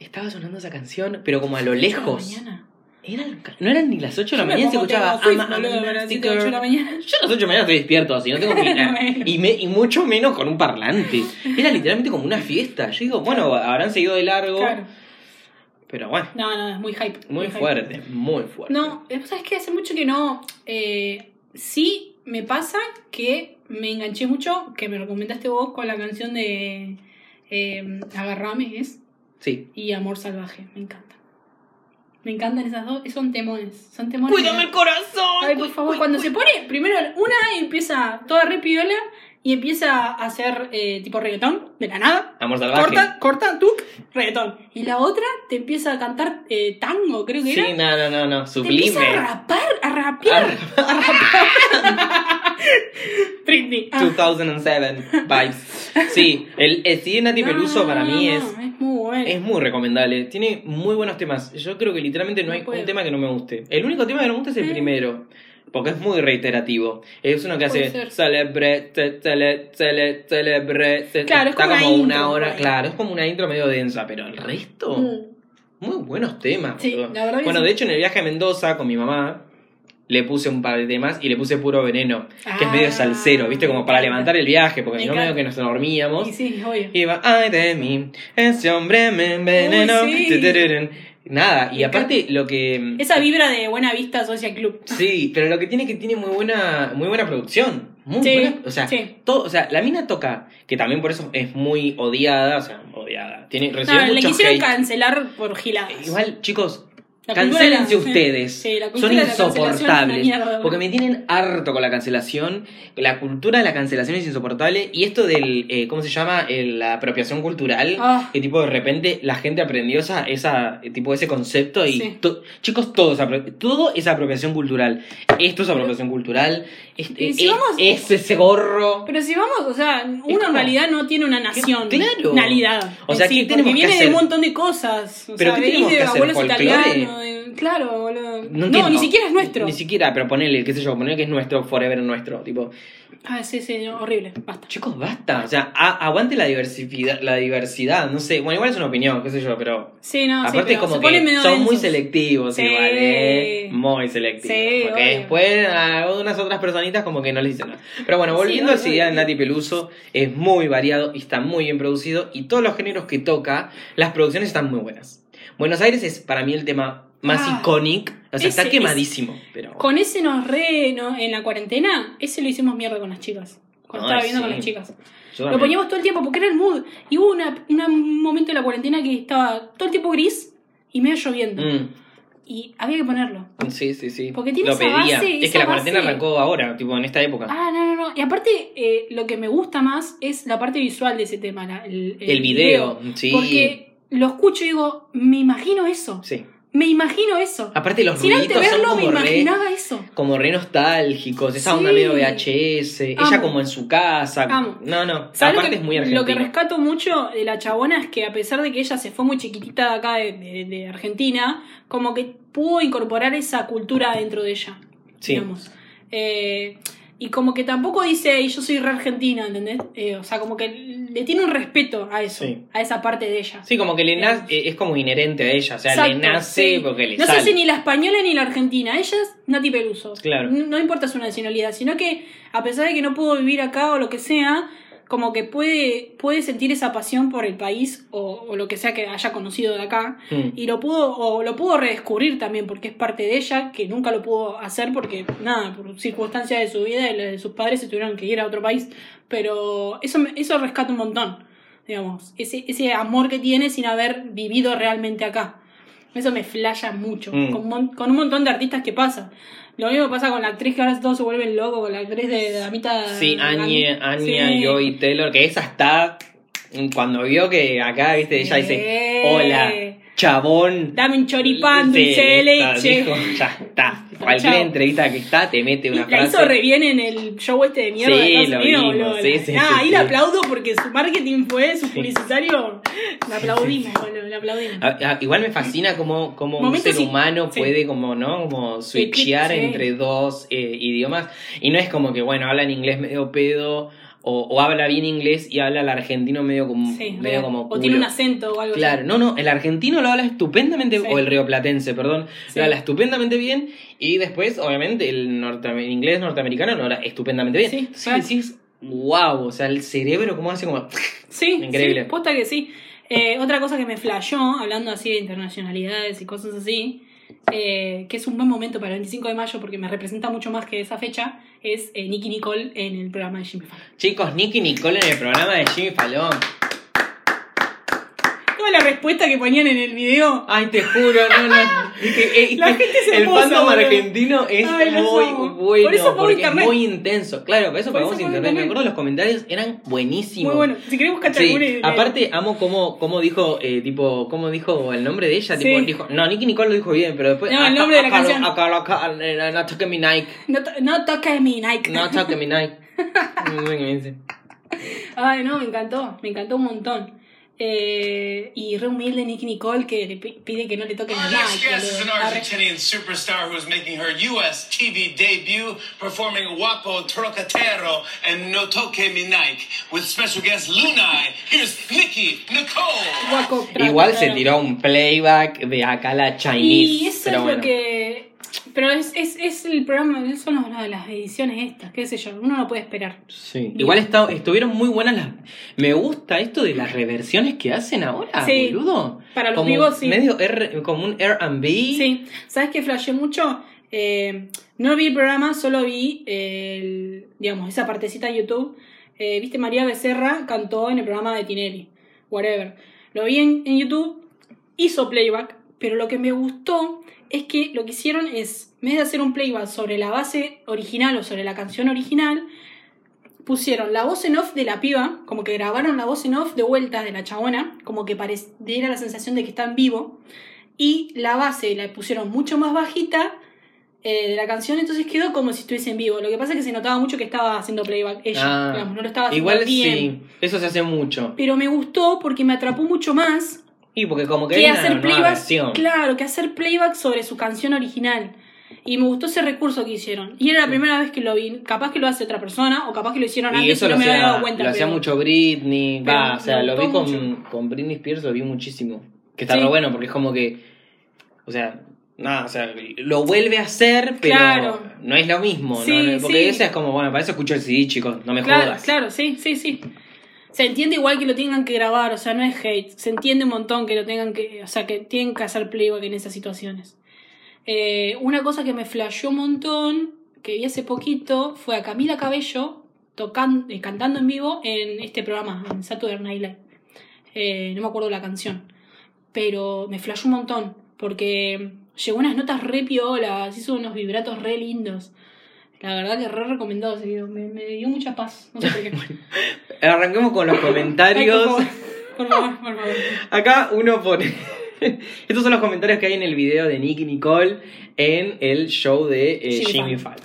Estaba sonando esa canción, pero como a lo lejos. De la mañana. Eran, no eran ni las 8 de la mañana se escuchaba. Taylor Swift, "I'm a- las nasty 7, 8 de la girl". mañana. Yo a las 8 de la mañana estoy despierto, así no tengo que. Bueno. y, me, y mucho menos con un parlante. Era literalmente como una fiesta. Yo digo, bueno, habrán seguido de largo. Claro. Pero bueno, No, no, es muy hype. muy fuerte, muy fuerte. No, eh, ¿sabes qué? Hace mucho que no. Eh, sí, me pasa que me enganché mucho, que me recomendaste vos con la canción de eh, Agarrame, ¿es? Sí. Y Amor Salvaje, me encanta. Me encantan esas dos, son temones. Son temones. ¡Cuídame el corazón! Ay, por favor, cuando se pone, primero una empieza toda re piola y empieza a hacer eh, tipo reggaetón, de la nada. Amor salvaje. Corta, corta, tuc, reggaetón. Y la otra te empieza a cantar eh, tango, creo que Sí, era. no, no, no, no. Te Sublime. empieza a rapar, a rapear. Britney. Ah. 2007 vibes. Sí, el, el de Nati No, Peluso no, para mí no, es, Es muy bueno. es muy recomendable. Tiene muy buenos temas. Yo creo que literalmente no, No hay puedo. un tema que no me guste. El único tema que no me gusta es el Mm. primero. Porque es muy reiterativo. Es uno que Puede hace ser. celebre, te- tele, tele, celebre. te- Claro, es está como como una una intro, hora. Claro, es como una intro medio densa, pero el resto. Mm. Muy buenos temas. Sí, la verdad que bueno, sí. de hecho, en el viaje a Mendoza con mi mamá, le puse un par de temas y le puse puro veneno, que es medio Ah, salsero, ¿viste? Como para levantar el viaje, porque si no, medio que nos dormíamos. Y sí, obvio. Y iba, ay de mí, ese hombre me envenenó. Uy, sí. Tutururun. Nada, y aparte lo que. Esa vibra de Buena Vista Social Club. Sí, pero lo que tiene es que tiene muy buena, muy buena producción. Muy Sí, buena. O sea, sí. todo, o sea, la mina toca, que también por eso es muy odiada, o sea, odiada. Tiene, No, recibe le quisieron hate. cancelar por giladas. Igual, chicos, La- ustedes. sí, la Son la insoportables. porque me tienen harto con la cancelación. La cultura de la cancelación es insoportable. Y esto del, eh, ¿cómo se llama? El- la apropiación cultural. Ah. Que tipo de repente la gente aprendió esa, esa eh, tipo ese concepto. Y Sí. to- chicos, todo es, todo es apropiación cultural. Esto es apropiación cultural. Este, Y si vamos- es ese gorro. Pero si vamos, o sea, uno como- en realidad no tiene una nación. Claro. Nalidad. O sea, sí, ¿qué tenemos porque que viene de hacer? un montón de cosas. O ¿Pero sea, qué tenemos de que hacer? italianos. de- claro, boludo. No, ni siquiera es nuestro. Ni siquiera, pero ponele, qué sé yo, ponele que es nuestro, forever nuestro. Tipo, Ah, sí, sí, no, horrible. Basta. chicos, basta. O sea, a- aguante la diversidad, la diversidad, no sé. Bueno, igual es una opinión, qué sé yo, pero. Sí, no, sí, Aparte, pero como que son muy selectivos Sí. igual, ¿eh? Muy selectivos. Sí, porque obvio. después a unas otras personitas como que no les dicen nada. Pero bueno, Sí, volviendo a obvio, esa idea de. Nati Peluso, es muy variado y está muy bien producido. Y todos los géneros que toca, las producciones están muy buenas. Buenos Aires es para mí el tema más Ah. icónico. O sea, Ese- está quemadísimo. Pero... Con ese nos re. no, en la cuarentena, ese lo hicimos mierda con las chicas. Cuando estaba viendo sí. con las chicas. Yo Lo también. poníamos todo el tiempo porque era el mood. Y hubo una, una- un momento de la cuarentena que estaba todo el tiempo gris y medio lloviendo. Mm, Y había que ponerlo. sí, sí, sí. Porque tiene Lo esa pedía. base, es esa que la cuarentena base- arrancó ahora, tipo en esta época. Ah, no, no, no. Y aparte, eh, lo que me gusta más es la parte visual de ese tema. la- el, El video, sí. Porque lo escucho y digo, me imagino eso. Sí. Me imagino eso. Aparte los Sin antes ruiditos son verlo, me como re, imaginaba eso. como re nostálgicos, esa Sí. onda medio VHS, ella como en su casa. Amo. No, no, ¿Sabes lo aparte que, es muy lo argentino. que rescato mucho de la chabona es que a pesar de que ella se fue muy chiquitita de acá de, de- de Argentina, como que pudo incorporar esa cultura dentro de ella. Sí. Digamos. Eh, y como que tampoco dice, "Ey, yo soy re argentina, ¿entendés? Eh, o sea, como que le tiene un respeto a eso, Sí. a esa parte de ella. Sí, como que le nace, es como inherente a ella, o sea, le nace sí. porque le No sale. sé si ni la española ni la argentina, ella es Nati Peluso. Claro. No, no importa su nacionalidad, sino que a pesar de que no pudo vivir acá o lo que sea, como que puede, puede sentir esa pasión por el país o, o lo que sea que haya conocido de acá. Mm. Y lo pudo, o lo pudo redescubrir también, porque es parte de ella, que nunca lo pudo hacer porque, nada, por circunstancias de su vida y de sus padres se tuvieron que ir a otro país. Pero eso, eso rescata un montón, digamos. Ese, ese amor que tiene sin haber vivido realmente acá. Eso me flasha mucho. Mm. Con, con un montón de artistas que pasa. Lo mismo pasa con la actriz que ahora todos se vuelven locos, con la actriz de, de Damita. Sí, Anya, Anya Sí. Joy Taylor, que esa está. Cuando vio que acá, viste, ella dice. Hola, chabón. Dame un choripán, Sí, dulce de leche. dijo, ya está. Cualquier entrevista que está, te mete una la frase. hizo re bien en el show este de mierda Sí, de lo vimos, boludo. sí, sí, Nah, sí, ahí le aplaudo porque su marketing fue, su publicitario. Le aplaudimos, boludo, le aplaudimos. Ah, ah, Igual me fascina cómo, cómo un ser humano puede como, ¿no? Como switchear entre dos eh, idiomas. Y no es como que, bueno, habla en inglés medio pedo, o, o habla bien inglés y habla el argentino medio como, Sí, medio como o culo. tiene un acento o algo Claro, así. no, no, el argentino lo habla estupendamente, Sí. o el rioplatense, perdón, Sí. lo habla estupendamente bien, y después, obviamente, el norte, inglés norteamericano lo habla estupendamente bien. Sí, decís, wow, o sea, el cerebro, ¿cómo hace como... Sí, Increíble. sí, posta que sí. Eh, otra cosa que me flashó, hablando así de internacionalidades y cosas así, eh, que es un buen momento para el 25 de mayo porque me representa mucho más que esa fecha, es eh, Nicky Nicole en el programa de Jimmy Fallon. Chicos, Nicky Nicole en el programa de Jimmy Fallon. Toda la respuesta que ponían en el video. Ay, te juro, no, no. Es que, eh, La gente es el fandom argentino es Ay, muy bueno. Por eso porque internet. es muy intenso. Claro, por eso Por pagamos eso pago internet. Me internet. acuerdo los comentarios eran buenísimos. Muy bueno. Si querés buscar Sí, aparte amo cómo, cómo dijo, eh, tipo, cómo dijo el nombre de ella, Sí. tipo, dijo, no, Nicky Nicole lo dijo bien, pero después, No, el nombre de la canción. acá- acá- eh, no toque mi Nike, No, to- no toques mi Nike. no toque mi Nike. Ay, no, me encantó. Me encantó un montón. Eh, y re humilde Nicky Nicole que le pi- pide que no le toquen Nike. guest is an. Argentinian superstar who is making her U.S. TV debut, performing Guapo Trocatero and No Toque Mi Nike, with special guest Lunai. Here's Nikki Nicole. Guaco, Igual se tiró un playback de acá la Chinese. Y eso pero es bueno. lo que. Pero es, es, es el programa, son las, las ediciones estas, qué sé yo, uno no puede esperar. Sí. Bien. Igual está- estuvieron muy buenas las. Me gusta esto de las reversiones que hacen ahora, Sí. boludo. Para los como vivos, sí. Medio R- como un RB. Sí, ¿sabes qué flashé mucho? Eh, no vi el programa, solo vi el, digamos, esa partecita de YouTube. Eh, Viste, María Becerra cantó en el programa de Tinelli, whatever. Lo vi en, en YouTube, hizo playback, pero lo que me gustó es que lo que hicieron es, en vez de hacer un playback sobre la base original o sobre la canción original, pusieron la voz en off de la piba, como que grabaron la voz en off de vuelta de la chabona, como que diera la sensación de que está en vivo, y la base la pusieron mucho más bajita eh, de la canción, entonces quedó como si estuviese en vivo. Lo que pasa es que se notaba mucho que estaba haciendo playback ella, Ah, digamos, no lo estaba haciendo Igual bien. sí, eso se hace mucho. Pero me gustó porque me atrapó mucho más Y porque como que que hay una hacer nueva playback. versión. Claro, que hacer playback sobre su canción original. Y me gustó ese recurso que hicieron. Y era la primera vez que lo vi. Capaz que lo hace otra persona, o capaz que lo hicieron Y antes eso y no me había dado cuenta. lo hacía mucho Britney, va, o sea, lo vi con, con Britney Spears, lo vi muchísimo. Que está Sí. re bueno porque es como que, o sea, nada, o sea, lo vuelve a hacer, pero Claro. no es lo mismo, Sí, ¿no? Porque sí. esa es como, bueno, para eso escucho el CD, chicos, no me Claro, jodas. claro, sí, sí, sí. Se entiende igual que lo tengan que grabar, o sea, no es hate. Se entiende un montón que lo tengan que. O sea, que tienen que hacer playback en esas situaciones. Eh, una cosa que me flasheó un montón, que vi hace poquito, fue a Camila Cabello tocando, eh, cantando en vivo en este programa, en Saturday Night Live. Eh, no me acuerdo la canción. Pero me flasheó un montón, porque llegó unas notas re piolas, hizo unos vibratos re lindos. La verdad que re recomendado ese video, me, me dio mucha paz. No sé por qué. Arranquemos con los Ay, comentarios. por favor, por favor, por favor. Acá uno pone. Estos son los comentarios que hay en el video de Nicky Nicole en el show de eh, Jimmy Jimmy Fallon.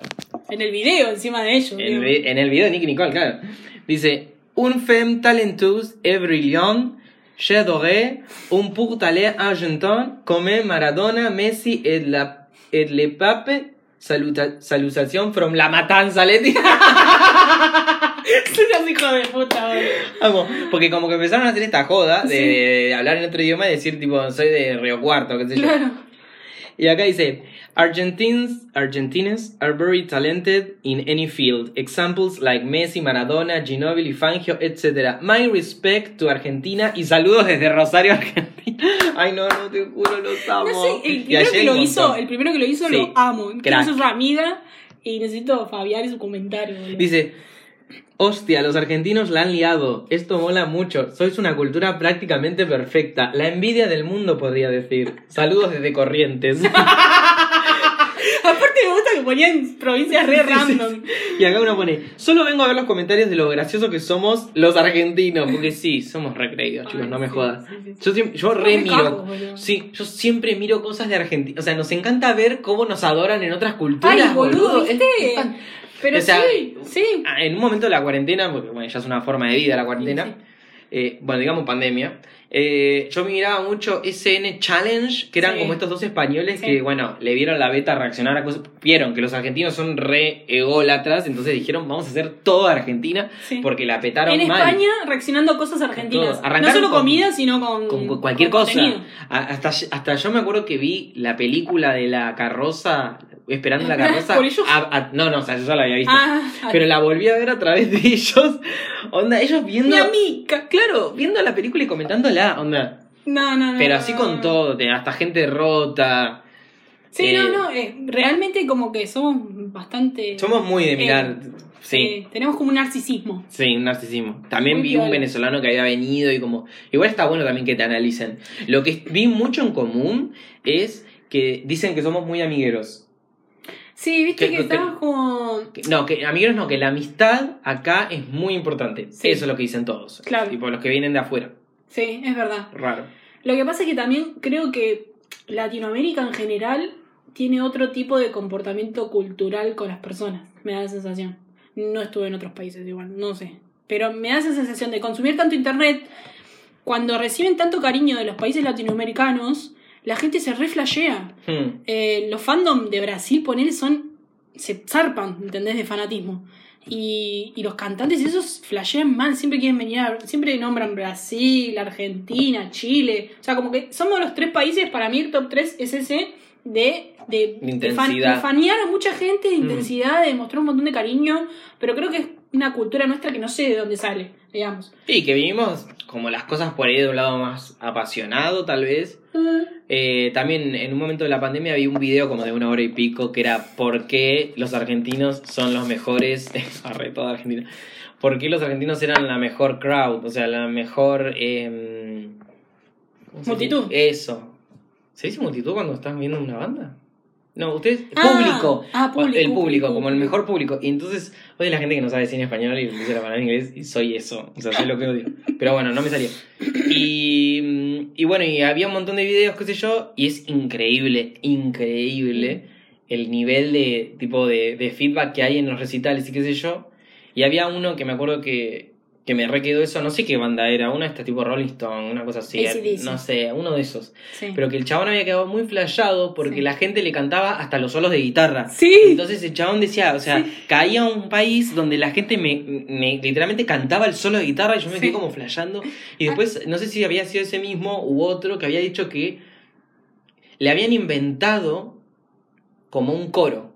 En el video, encima de ellos. En, el video de Nicky Nicole, claro. Dice: Un femme talenteuse et brillante, j'adorais un pour talent argentin comme Maradona, Messi et, la, et le pape. Saluta, salutación from La Matanza, Leti. Son hijos de puta, boludo. Vamos, porque como que empezaron a hacer esta joda de, de hablar en otro idioma y decir, tipo, soy de Río Cuarto, qué sé yo. Y acá dice, Argentines, Argentines are very talented in any field. Examples like Messi, Maradona, Ginóbili, Fangio, etc. My respect to Argentina y saludos desde Rosario, Argentina. Ay, no, no te juro, los amo. No sé, el primero que lo hizo, el primero que lo hizo Sí. lo amo. Quiero ser su amiga y necesito Fabián y su comentario, boludo. Dice, hostia, los argentinos la han liado. Esto mola mucho. Sois una cultura prácticamente perfecta. La envidia del mundo, podría decir. Saludos desde Corrientes. Aparte me gusta que ponían provincias re random. Y acá uno pone, solo vengo a ver los comentarios de lo gracioso que somos los argentinos. Porque sí, somos recreídos, chicos, Ay, no me sí, jodas. sí, sí. Yo, siempre- yo re miro. boludo. Sí, yo siempre miro cosas de Argentina. O sea, nos encanta ver cómo nos adoran en otras culturas. Ay, boludo, Es- ¿viste? es Pero O sea, sí, sí. En un momento de la cuarentena, porque bueno, ya es una forma de vida la cuarentena, Sí, eh, bueno, digamos pandemia, eh, yo miraba mucho SN Challenge, que eran Sí. como estos dos españoles que, bueno, le vieron la beta reaccionar a cosas, vieron que los argentinos son re ególatras, entonces dijeron, vamos a hacer toda Argentina, porque la petaron En mal. España reaccionando a cosas argentinas. No solo con- comida, sino con, Con cu- cualquier con cosa. Hasta, hasta yo me acuerdo que vi la película de la carroza, esperando la carroza. ¿Por ellos? a- a- no, no, o sea, yo ya la había visto. Ah, pero la volví a ver a través de ellos. Onda, ellos viendo. Mi amiga. Claro, viendo la película y comentándola, onda. No, no, no. Pero no, así no, con no. todo, hasta gente rota. Sí, Eh, no, no. eh, realmente como que somos bastante... Somos muy de mirar. sí. eh, tenemos como un narcisismo. Sí, un narcisismo. También Muy vi un venezolano que había venido y como... Igual está bueno también que te analicen. Lo que vi mucho en común es que dicen que somos muy amigueros. Sí, viste Que- que, estamos como... Que- No, que amigueros no, que la amistad acá es muy importante. Sí. Eso es lo que dicen todos. Claro. Tipo los que vienen de afuera. Sí, es verdad. Raro. Lo que pasa es que también creo que Latinoamérica en general tiene otro tipo de comportamiento cultural con las personas. Me da la sensación. No estuve en otros países igual, no sé. Pero me da esa sensación de consumir tanto internet. Cuando reciben tanto cariño de los países latinoamericanos, la gente se reflashea. Hmm. Eh, los fandom de Brasil, ponele, son. se zarpan, ¿entendés? De fanatismo. Y, y los cantantes esos flashean mal, siempre quieren venir a, siempre nombran Brasil, Argentina, Chile. O sea, como que somos los tres países, para mí el top 3 es ese de, de, De de fan- intensidad. de fanear a mucha gente, de Mm. intensidad, de mostrar un montón de cariño, pero creo que es una cultura nuestra que no sé de dónde sale, digamos. Sí, que vivimos como las cosas por ahí de un lado más apasionado, tal vez. Eh, también en un momento de la pandemia vi un video como de una hora y pico que era ¿Por qué los argentinos son los mejores? Arre, toda Argentina. ¿Por qué los argentinos eran la mejor crowd? O sea, la mejor... em, ¿cómo se Multitud. Eso. ¿Se dice multitud cuando estás viendo una banda? No, ustedes... Ah, público. ah, público, El público, público, como el mejor público. Y entonces, oye, la gente que no sabe cine español y dice la palabra en inglés y soy eso. O sea, soy lo que odio. Pero bueno, no me salió. Y, y bueno, y había un montón de videos, qué sé yo, y es increíble, increíble el nivel de tipo de, de feedback que hay en los recitales y qué sé yo. Y había uno que me acuerdo que, que me re quedó eso, no sé qué banda era, una de estas tipo Rolling Stone, una cosa así, AC/DC. no sé, uno de esos. Sí. Pero que el chabón había quedado muy flashado porque Sí. la gente le cantaba hasta los solos de guitarra. Sí. Entonces el chabón decía, o sea, caía a un país donde la gente me, me- literalmente cantaba el solo de guitarra y yo me Sí. quedé como flashando. Y después, no sé si había sido ese mismo u otro que había dicho que le habían inventado como un coro.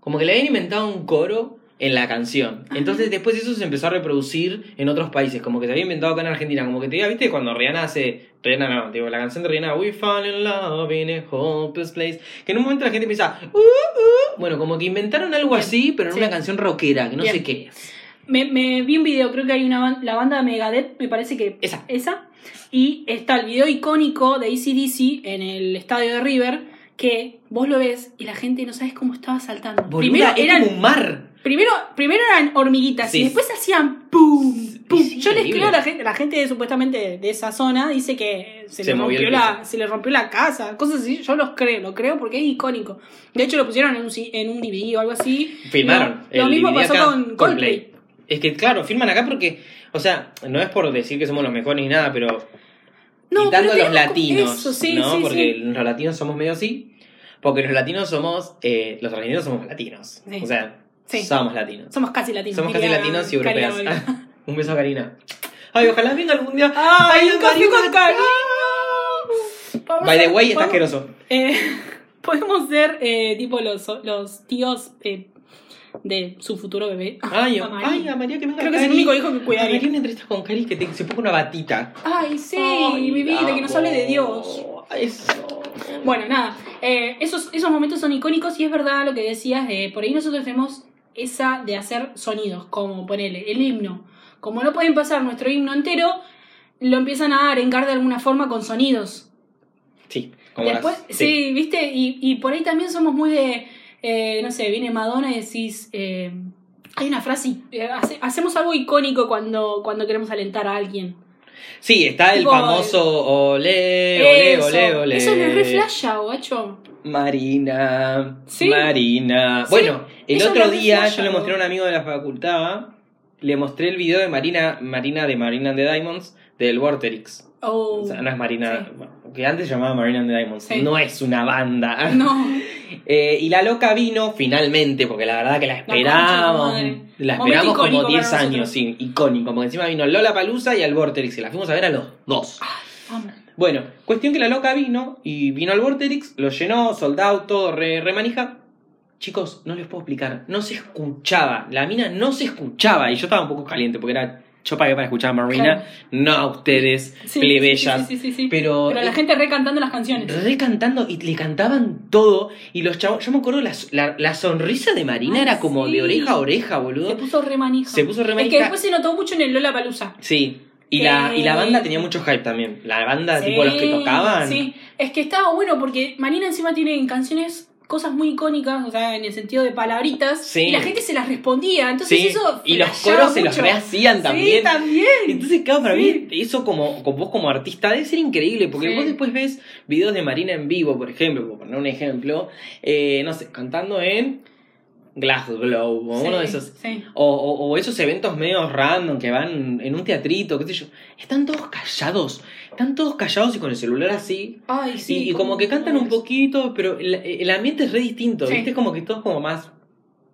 Como que le habían inventado un coro en la canción. Entonces después eso se empezó a reproducir en otros países, como que se había inventado acá en Argentina, como que te diga, ¿viste? Cuando Rihanna hace, Rihanna no, digo, la canción de Rihanna, We Fall in Love in a Hopeless Place, que en un momento la gente piensa, "Uh, uh", bueno, como que inventaron algo Bien, así, pero en sí. una canción rockera, que no Bien. sé qué es. Me, me vi un video, creo que hay una la banda Megadeth, me parece que Esa. esa. Y está el video icónico de ACDC en el estadio de River, que vos lo ves y la gente no sabes cómo estaba saltando. Boluda, primero es eran, como un mar. primero, primero eran hormiguitas Sí. y después hacían pum, pum. Yo les creo a la gente, la gente supuestamente de esa zona dice que se, Se le rompió la, se le rompió la casa, cosas así. Yo los creo, lo creo porque es icónico. De hecho lo pusieron en un, en un DVD o algo así. Filmaron. Lo, mismo pasó con Coldplay. Es que, claro, filman acá porque, o sea, no es por decir que somos los mejores ni nada, pero No, quitando los latinos, eso, sí, ¿no? sí, porque sí. los latinos somos medio así. Porque los latinos somos, eh, los argentinos somos latinos. O sea, somos latinos. Somos casi latinos. Somos casi latinos y. Olga. Un beso a Karina. Ay, ojalá venga algún día. Ay, un café con. Karina. By the way, está asqueroso. Eh, podemos ser eh, tipo los, los tíos eh, de su futuro bebé. Ay, A María. ay, a María que venga Creo que es el único hijo que A cuidaría. María una entrevista con Cari que te- se ponga una batita. Ay, sí, Ay, mi vida, que nos hable de. Dios. Eso. Bueno, nada, eh, esos, esos momentos son icónicos y es verdad lo que decías, de por ahí nosotros tenemos esa de hacer sonidos, como ponele el himno. Como no pueden pasar nuestro himno entero, lo empiezan a arengar de alguna forma con sonidos. Sí, como Después, las- sí. viste, y, y por ahí también somos muy de, eh, no sé, viene Madonna y decís, eh, hay una frase, eh, hace- hacemos algo icónico cuando, cuando queremos alentar a alguien. Sí, está el famoso ole, ole, Eso. ole, ole. Eso me reflasha, guacho. Marina, Sí. Marina. Sí, Bueno, el eso otro día yo le mostré a un amigo de la facultad, le mostré el video de Marina, Marina de Marina and the Diamonds, del Vorterix. Oh, O sea, no es Marina, sí. bueno, que antes se llamaba Marina and the Diamonds. No es una banda. No, Eh, y la loca vino finalmente, porque la verdad que la madre. La esperamos como icónico 10 para años, sí, icónico. Porque encima vino Lola Palusa y al Vorterix, y la fuimos a ver a los dos. vamos. Bueno, cuestión que la loca vino y vino al Vorterix, lo llenó, soldado, todo re, remanija. Chicos, no les puedo explicar, no se escuchaba, la mina no se escuchaba y yo estaba un poco caliente porque era, yo pagué para escuchar a Marina, Claro. no a ustedes, Sí, plebeyas, sí, sí, pero... Pero la gente recantando las canciones. Re cantando y le cantaban todo y los chavos, yo me acuerdo la, la, la sonrisa de Marina Ay, era como de oreja a oreja, Se boludo. puso re manija. Se puso re Es que después se notó mucho en el Lola Palusa. Sí. Y, Que- la, y la banda tenía mucho hype también. La banda, tipo los que tocaban. Sí, es que estaba bueno porque Marina encima tiene en canciones cosas muy icónicas, o sea, en el sentido de palabritas, Sí. y la gente se las respondía. Entonces Sí, eso. y los coros se los mucho. rehacían también. Sí, también. Entonces, claro, para mí, eso como, como vos como artista debe ser increíble, porque vos después ves videos de Marina en vivo, por ejemplo, por poner un ejemplo, eh, no sé, cantando en Glass Glow, o Sí, uno de esos. sí. O, o- o esos eventos medio random que van en un teatrito, qué sé yo. Están todos callados. Están todos callados y con el celular así. Ay, sí. y, y como que cantan un poquito, pero el, el ambiente es re distinto, Sí. ¿viste? Como que todo es como más.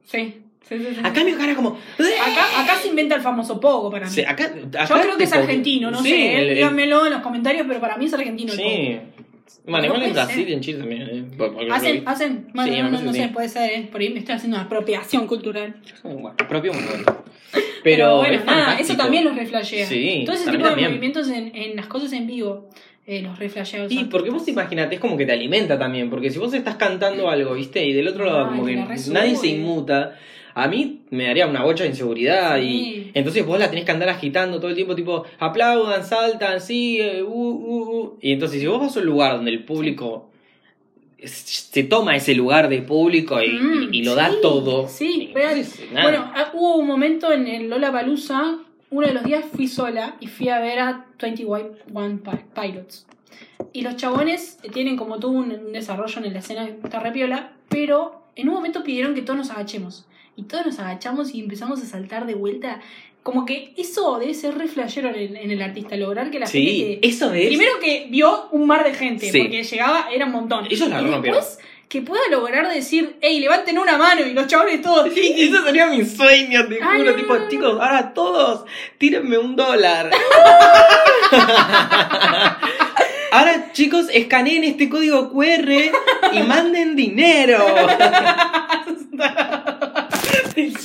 Sí, sí, sí. sí. Acá mi cara como. Acá, acá se inventa el famoso pogo para mí. Sí, acá, Yo creo que es argentino, no sé, el- eh, el- díganmelo en los comentarios, pero para mí es argentino el pogo. Igual en Brasil ser. y en Chile también. ¿eh? Hacen, hacen, bueno, Sí, no, no, sé, puede ser, eh, por ahí me estoy haciendo una apropiación cultural. Bueno, propio. Pero, Pero, bueno, es nada, fantástico. eso también los reflashea. Sí, Todo ese tipo de también. movimientos en, en las cosas en vivo eh, los reflashea. el Y porque vos imaginate, es como que te alimenta también, porque si vos estás cantando algo, ¿viste? Y del otro lado Ay, como que nadie se sube. inmuta, a mí me daría una bocha de inseguridad Sí. y entonces vos la tenés que andar agitando todo el tiempo, tipo, aplaudan, saltan, sí, eh, uh, uh, uh. Y entonces si vos vas a un lugar donde el público se toma ese lugar de público y, Mm, y- y lo da todo. Sí, real. Bueno, ah, hubo un momento en el Lola Palusa, uno de los días fui sola y fui a ver a 21 Pi- Pilots. Y los chabones tienen como todo un, un desarrollo en la escena que está repiola, pero en un momento pidieron que todos nos agachemos. Y todos nos agachamos y empezamos a saltar de vuelta. Como que eso debe ser re flashero en, en el artista, lograr que la gente Sí, te- eso es. Primero que vio un mar de gente, Sí. porque llegaba, era un montón. Ellos la y después que pueda lograr decir, hey, levanten una mano y los chavales todos. Sí, eso sería mi sueño, te Ay, juro, no, tipo, no, no. chicos, ahora todos, tírenme un dólar. ahora, chicos, escaneen este código QR y manden dinero.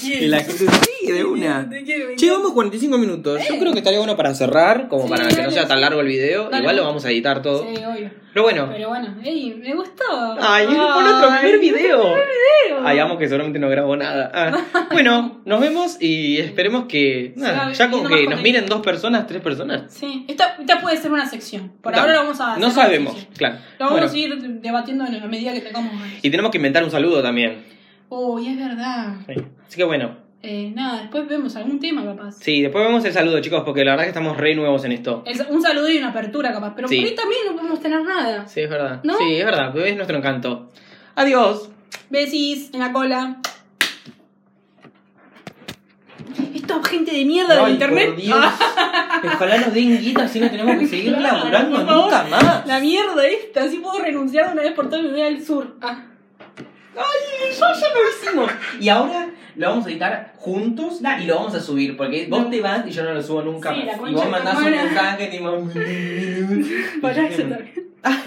Quiero. Y la gente, sí, de una. Te quiero, me Che, vamos 45 minutos. Yo creo que estaría bueno para cerrar, como Sí, para que no dale, sea tan largo el video. Dale. Igual lo vamos a editar todo. Sí, obvio. Pero bueno. Pero bueno, ey, me gustó. Ay, fue nuestro primer video. video. Ay, amo que seguramente no grabó nada. Ah, Bueno, nos vemos y esperemos que. nada, ya con que nos miren dos personas, tres personas. Sí, esta, esta puede ser una sección. Por No, ahora lo vamos a No hacer sabemos, claro. Lo vamos Bueno, a ir debatiendo en- a medida que tengamos y tenemos que inventar un saludo también. Uy, es verdad. Sí. Así que bueno, Eh, nada, después vemos algún tema capaz. sí, después vemos el saludo, chicos, porque la verdad que estamos re nuevos en esto. El- un saludo y una apertura capaz. Pero Sí. por ahí también no podemos tener nada. Sí, es verdad. ¿No? Sí, es verdad, es nuestro encanto. Adiós. Besis en la cola. Esta gente de mierda Ay, internet. por Dios. Ojalá nos den guita, así no tenemos que seguir Claro, laburando nunca más. la mierda esta. Así puedo renunciar de una vez por todas y me voy al sur. Ah. Ay, ya, ya lo hicimos. Y ahora lo vamos a editar juntos y lo vamos a subir. Porque vos te vas y yo no lo subo nunca Sí, más. Y vos mandás un mensaje también. Ah,